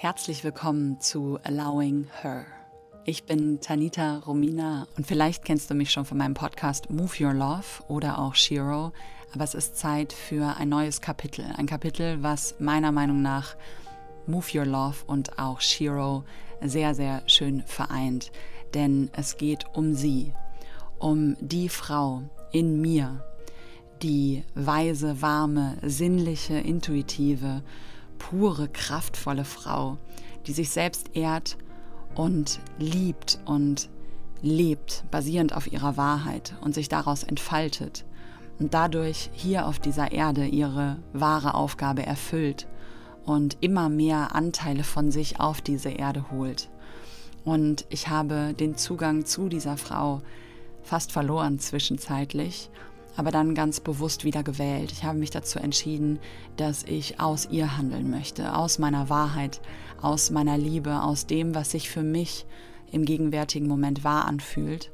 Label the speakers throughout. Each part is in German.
Speaker 1: Herzlich willkommen zu Allowing Her. Ich bin Tanita Romina und vielleicht kennst du mich schon von meinem Podcast Move Your Love oder auch Shiro, aber es ist Zeit für ein neues Kapitel. Ein Kapitel, was meiner Meinung nach Move Your Love und auch Shiro sehr, sehr schön vereint. Denn es geht um sie, um die Frau in mir, die weise, warme, sinnliche, intuitive, pure, kraftvolle Frau, die sich selbst ehrt und liebt und lebt, basierend auf ihrer Wahrheit und sich daraus entfaltet und dadurch hier auf dieser Erde ihre wahre Aufgabe erfüllt und immer mehr Anteile von sich auf diese Erde holt. Und ich habe den Zugang zu dieser Frau fast verloren zwischenzeitlich aber dann ganz bewusst wieder gewählt. Ich habe mich dazu entschieden, dass ich aus ihr handeln möchte, aus meiner Wahrheit, aus meiner Liebe, aus dem, was sich für mich im gegenwärtigen Moment wahr anfühlt,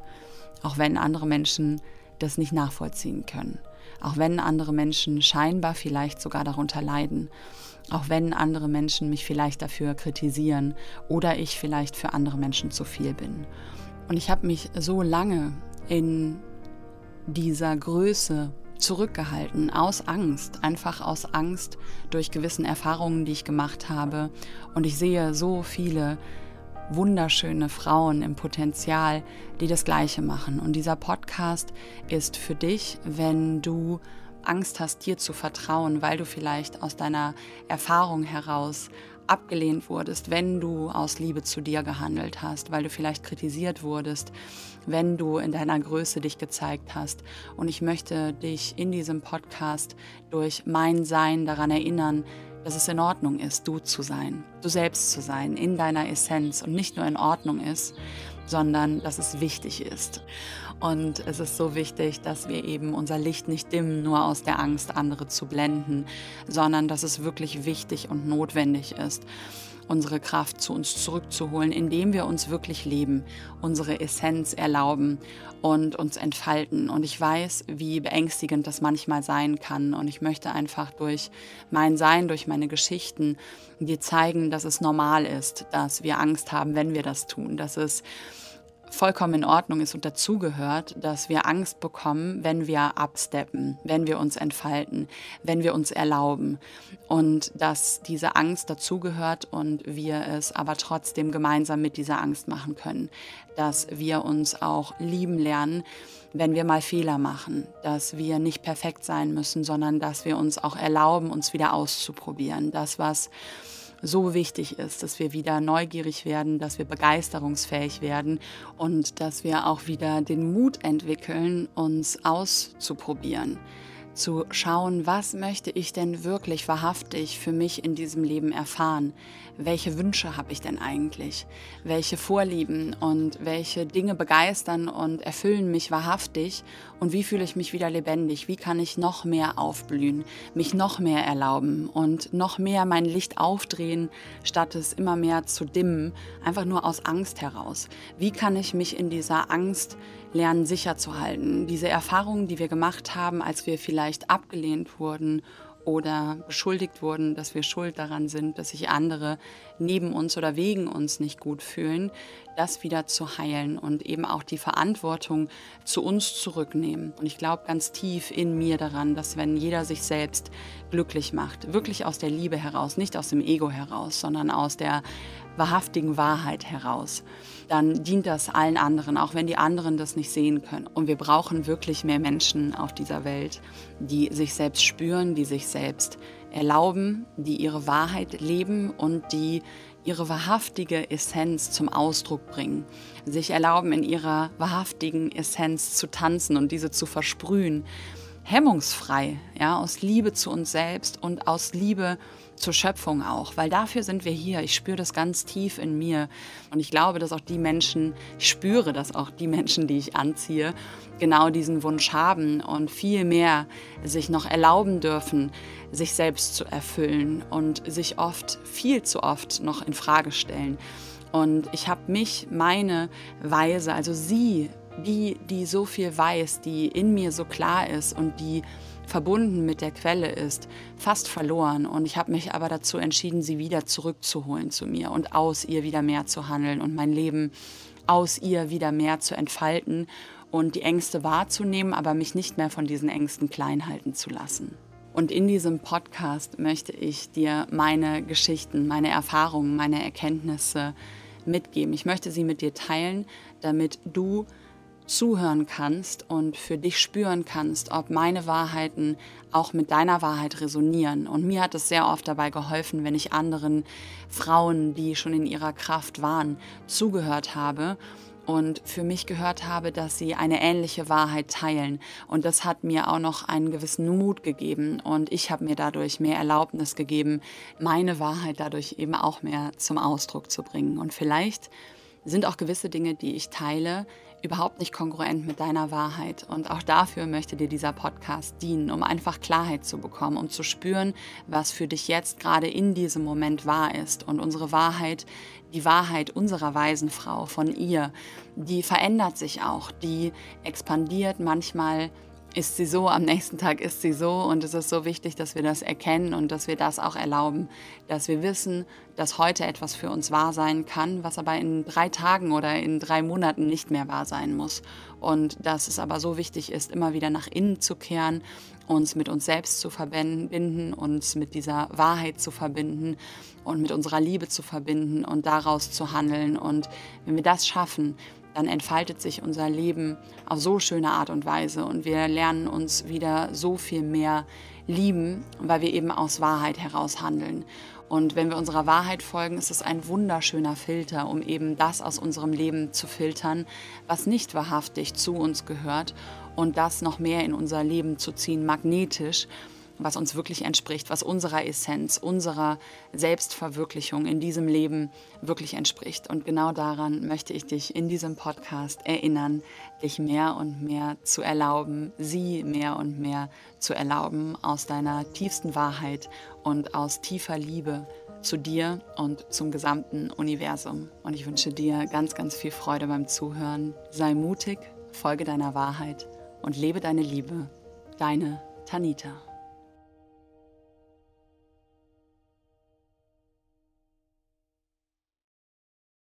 Speaker 1: auch wenn andere Menschen das nicht nachvollziehen können, auch wenn andere Menschen scheinbar vielleicht sogar darunter leiden, auch wenn andere Menschen mich vielleicht dafür kritisieren oder ich vielleicht für andere Menschen zu viel bin. Und ich habe mich so lange in dieser Größe zurückgehalten, aus Angst, einfach aus Angst durch gewissen Erfahrungen, die ich gemacht habe. Und ich sehe so viele wunderschöne Frauen im Potenzial, die das Gleiche machen. Und dieser Podcast ist für dich, wenn du Angst hast, dir zu vertrauen, weil du vielleicht aus deiner Erfahrung heraus abgelehnt wurdest, wenn du aus Liebe zu dir gehandelt hast, weil du vielleicht kritisiert wurdest, wenn du in deiner Größe dich gezeigt hast. Und ich möchte dich in diesem Podcast durch mein Sein daran erinnern, dass es in Ordnung ist, du zu sein, du selbst zu sein, in deiner Essenz und nicht nur in Ordnung ist, sondern dass es wichtig ist. Und es ist so wichtig, dass wir eben unser Licht nicht dimmen, nur aus der Angst, andere zu blenden, sondern dass es wirklich wichtig und notwendig ist, unsere Kraft zu uns zurückzuholen, indem wir uns wirklich leben, unsere Essenz erlauben und uns entfalten. Und ich weiß, wie beängstigend das manchmal sein kann. Und ich möchte einfach durch mein Sein, durch meine Geschichten dir zeigen, dass es normal ist, dass wir Angst haben, wenn wir das tun, dass es vollkommen in Ordnung ist und dazugehört, dass wir Angst bekommen, wenn wir absteppen, wenn wir uns entfalten, wenn wir uns erlauben. Und dass diese Angst dazugehört und wir es aber trotzdem gemeinsam mit dieser Angst machen können, dass wir uns auch lieben lernen, wenn wir mal Fehler machen, dass wir nicht perfekt sein müssen, sondern dass wir uns auch erlauben, uns wieder auszuprobieren. Das, was so wichtig ist, dass wir wieder neugierig werden, dass wir begeisterungsfähig werden und dass wir auch wieder den Mut entwickeln, uns auszuprobieren zu schauen, was möchte ich denn wirklich wahrhaftig für mich in diesem Leben erfahren? Welche Wünsche habe ich denn eigentlich? Welche Vorlieben und welche Dinge begeistern und erfüllen mich wahrhaftig? Und wie fühle ich mich wieder lebendig? Wie kann ich noch mehr aufblühen, mich noch mehr erlauben und noch mehr mein Licht aufdrehen, statt es immer mehr zu dimmen, einfach nur aus Angst heraus? Wie kann ich mich in dieser Angst lernen sicher zu halten. Diese Erfahrungen, die wir gemacht haben, als wir vielleicht abgelehnt wurden oder beschuldigt wurden, dass wir schuld daran sind, dass sich andere neben uns oder wegen uns nicht gut fühlen, das wieder zu heilen und eben auch die Verantwortung zu uns zurücknehmen. Und ich glaube ganz tief in mir daran, dass wenn jeder sich selbst glücklich macht, wirklich aus der Liebe heraus, nicht aus dem Ego heraus, sondern aus der wahrhaftigen Wahrheit heraus, dann dient das allen anderen, auch wenn die anderen das nicht sehen können. Und wir brauchen wirklich mehr Menschen auf dieser Welt, die sich selbst spüren, die sich selbst erlauben, die ihre Wahrheit leben und die ihre wahrhaftige Essenz zum Ausdruck bringen, sich erlauben, in ihrer wahrhaftigen Essenz zu tanzen und diese zu versprühen, hemmungsfrei, ja, aus Liebe zu uns selbst und aus Liebe zur Schöpfung auch, weil dafür sind wir hier. Ich spüre das ganz tief in mir und ich glaube, dass auch die Menschen, ich spüre, dass auch die Menschen, die ich anziehe, genau diesen Wunsch haben und viel mehr sich noch erlauben dürfen, sich selbst zu erfüllen und sich oft, viel zu oft noch in Frage stellen. Und ich habe mich, meine Weise, also sie, die, die so viel weiß, die in mir so klar ist und die verbunden mit der Quelle ist, fast verloren. Und ich habe mich aber dazu entschieden, sie wieder zurückzuholen zu mir und aus ihr wieder mehr zu handeln und mein Leben aus ihr wieder mehr zu entfalten und die Ängste wahrzunehmen, aber mich nicht mehr von diesen Ängsten klein halten zu lassen. Und in diesem Podcast möchte ich dir meine Geschichten, meine Erfahrungen, meine Erkenntnisse mitgeben. Ich möchte sie mit dir teilen, damit du zuhören kannst und für dich spüren kannst, ob meine Wahrheiten auch mit deiner Wahrheit resonieren. Und mir hat es sehr oft dabei geholfen, wenn ich anderen Frauen, die schon in ihrer Kraft waren, zugehört habe und für mich gehört habe, dass sie eine ähnliche Wahrheit teilen. Und das hat mir auch noch einen gewissen Mut gegeben. Und ich habe mir dadurch mehr Erlaubnis gegeben, meine Wahrheit dadurch eben auch mehr zum Ausdruck zu bringen. Und vielleicht sind auch gewisse Dinge, die ich teile, überhaupt nicht kongruent mit deiner Wahrheit. Und auch dafür möchte dir dieser Podcast dienen, um einfach Klarheit zu bekommen, um zu spüren, was für dich jetzt gerade in diesem Moment wahr ist. Und unsere Wahrheit, die Wahrheit unserer weisen Frau, von ihr, die verändert sich auch, die expandiert manchmal ist sie so, am nächsten Tag ist sie so und es ist so wichtig, dass wir das erkennen und dass wir das auch erlauben, dass wir wissen, dass heute etwas für uns wahr sein kann, was aber in drei Tagen oder in drei Monaten nicht mehr wahr sein muss. Und dass es aber so wichtig ist, immer wieder nach innen zu kehren, uns mit uns selbst zu verbinden, uns mit dieser Wahrheit zu verbinden und mit unserer Liebe zu verbinden und daraus zu handeln. Und wenn wir das schaffen, dann entfaltet sich unser Leben auf so schöne Art und Weise und wir lernen uns wieder so viel mehr lieben, weil wir eben aus Wahrheit heraus handeln. Und wenn wir unserer Wahrheit folgen, ist es ein wunderschöner Filter, um eben das aus unserem Leben zu filtern, was nicht wahrhaftig zu uns gehört und das noch mehr in unser Leben zu ziehen, magnetisch was uns wirklich entspricht, was unserer Essenz, unserer Selbstverwirklichung in diesem Leben wirklich entspricht. Und genau daran möchte ich dich in diesem Podcast erinnern, dich mehr und mehr zu erlauben, sie mehr und mehr zu erlauben aus deiner tiefsten Wahrheit und aus tiefer Liebe zu dir und zum gesamten Universum. Und ich wünsche dir ganz, ganz viel Freude beim Zuhören. Sei mutig, folge deiner Wahrheit und lebe deine Liebe. Deine Tanita.